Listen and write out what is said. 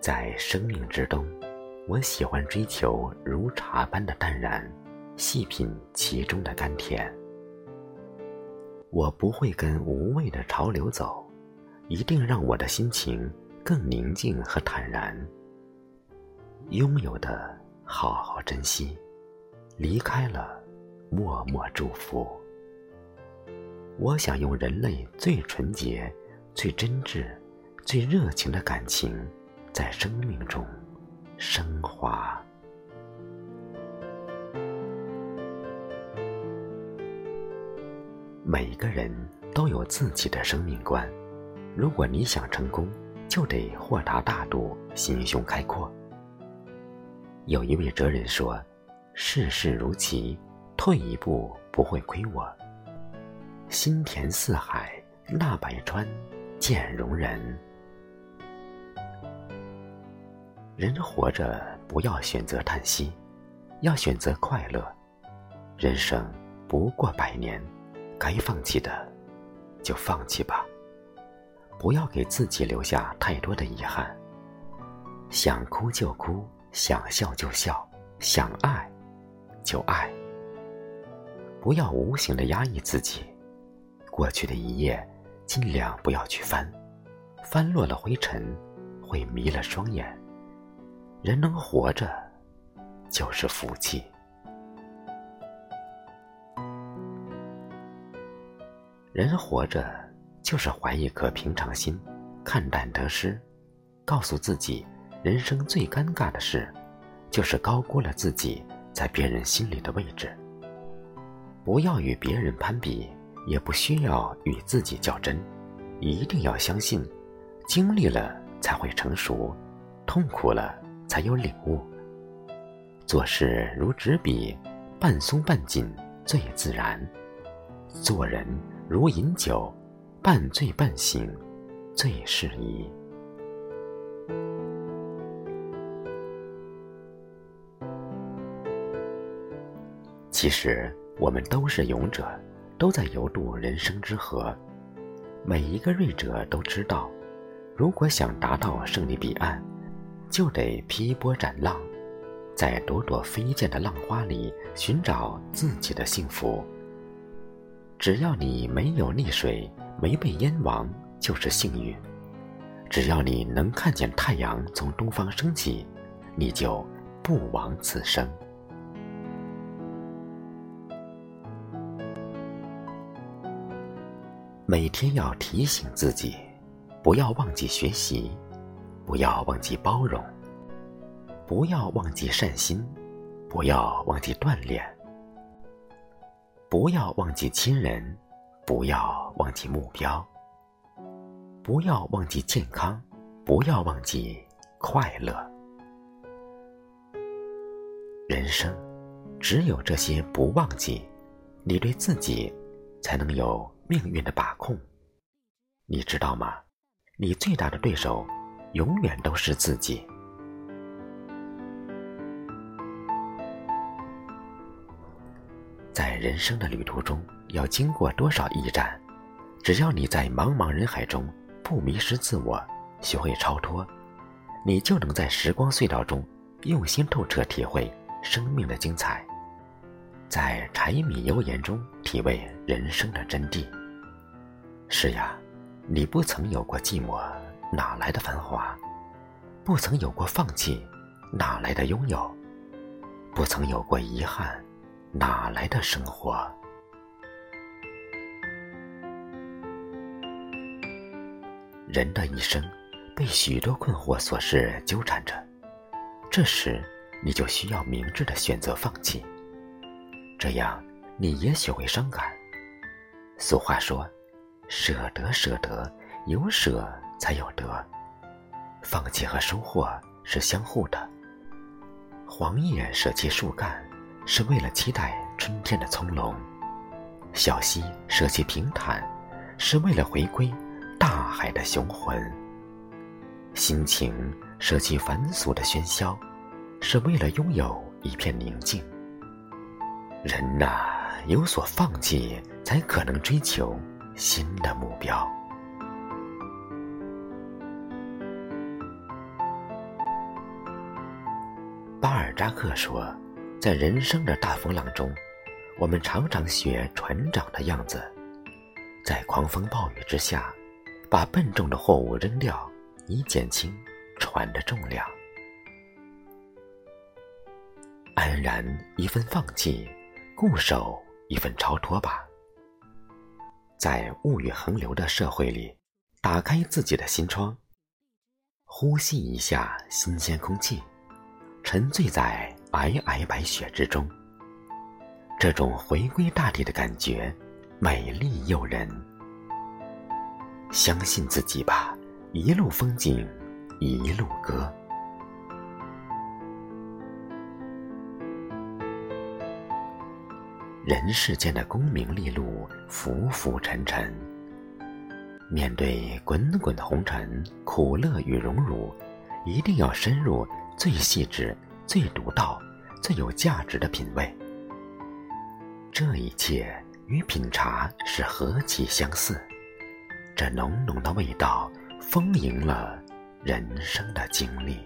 在生命之冬，我喜欢追求如茶般的淡然，细品其中的甘甜。我不会跟无谓的潮流走，一定让我的心情更宁静和坦然。拥有的好好珍惜，离开了默默祝福。我想用人类最纯洁、最真挚、最热情的感情，在生命中升华。每个人都有自己的生命观，如果你想成功，就得豁达大度、心胸开阔。有一位哲人说：“世事如棋，退一步不会亏我。心田似海，纳百川，见容人。人活着，不要选择叹息，要选择快乐。人生不过百年。”该放弃的，就放弃吧。不要给自己留下太多的遗憾。想哭就哭，想笑就笑，想爱就爱。不要无形的压抑自己。过去的一页，尽量不要去翻，翻落了灰尘，会迷了双眼。人能活着，就是福气。人活着，就是怀一颗平常心，看淡得失，告诉自己，人生最尴尬的事，就是高估了自己在别人心里的位置。不要与别人攀比，也不需要与自己较真，一定要相信，经历了才会成熟，痛苦了才有领悟。做事如纸笔，半松半紧最自然。做人。如饮酒，半醉半醒，最适宜。其实，我们都是勇者，都在游渡人生之河。每一个锐者都知道，如果想达到胜利彼岸，就得劈波斩浪，在朵朵飞溅的浪花里寻找自己的幸福。只要你没有溺水，没被淹亡，就是幸运；只要你能看见太阳从东方升起，你就不枉此生。每天要提醒自己，不要忘记学习，不要忘记包容，不要忘记善心，不要忘记锻炼。不要忘记亲人，不要忘记目标，不要忘记健康，不要忘记快乐。人生只有这些不忘记，你对自己才能有命运的把控。你知道吗？你最大的对手永远都是自己。在人生的旅途中，要经过多少驿站？只要你在茫茫人海中不迷失自我，学会超脱，你就能在时光隧道中用心透彻体会生命的精彩，在柴米油盐中体味人生的真谛。是呀，你不曾有过寂寞，哪来的繁华？不曾有过放弃，哪来的拥有？不曾有过遗憾。哪来的生活？人的一生被许多困惑琐事纠缠着，这时你就需要明智的选择放弃，这样你也许会伤感。俗话说：“舍得，舍得，有舍才有得。”放弃和收获是相互的。黄叶舍弃树干。是为了期待春天的葱茏，小溪舍弃平坦，是为了回归大海的雄浑。心情舍弃繁俗的喧嚣，是为了拥有一片宁静。人呐，有所放弃，才可能追求新的目标。尔扎克说，在人生的大风浪中，我们常常学船长的样子，在狂风暴雨之下，把笨重的货物扔掉，以减轻船的重量。安然一份放弃，固守一份超脱吧。在物欲横流的社会里，打开自己的心窗，呼吸一下新鲜空气，沉醉在皑皑白雪之中。这种回归大地的感觉，美丽诱人。相信自己吧，一路风景，一路歌。人世间的功名利禄，浮浮沉沉。面对滚滚的红尘，苦乐与荣辱，一定要深入最细致、最独到、最有价值的品味。这一切与品茶是何其相似！这浓浓的味道，丰盈了人生的经历。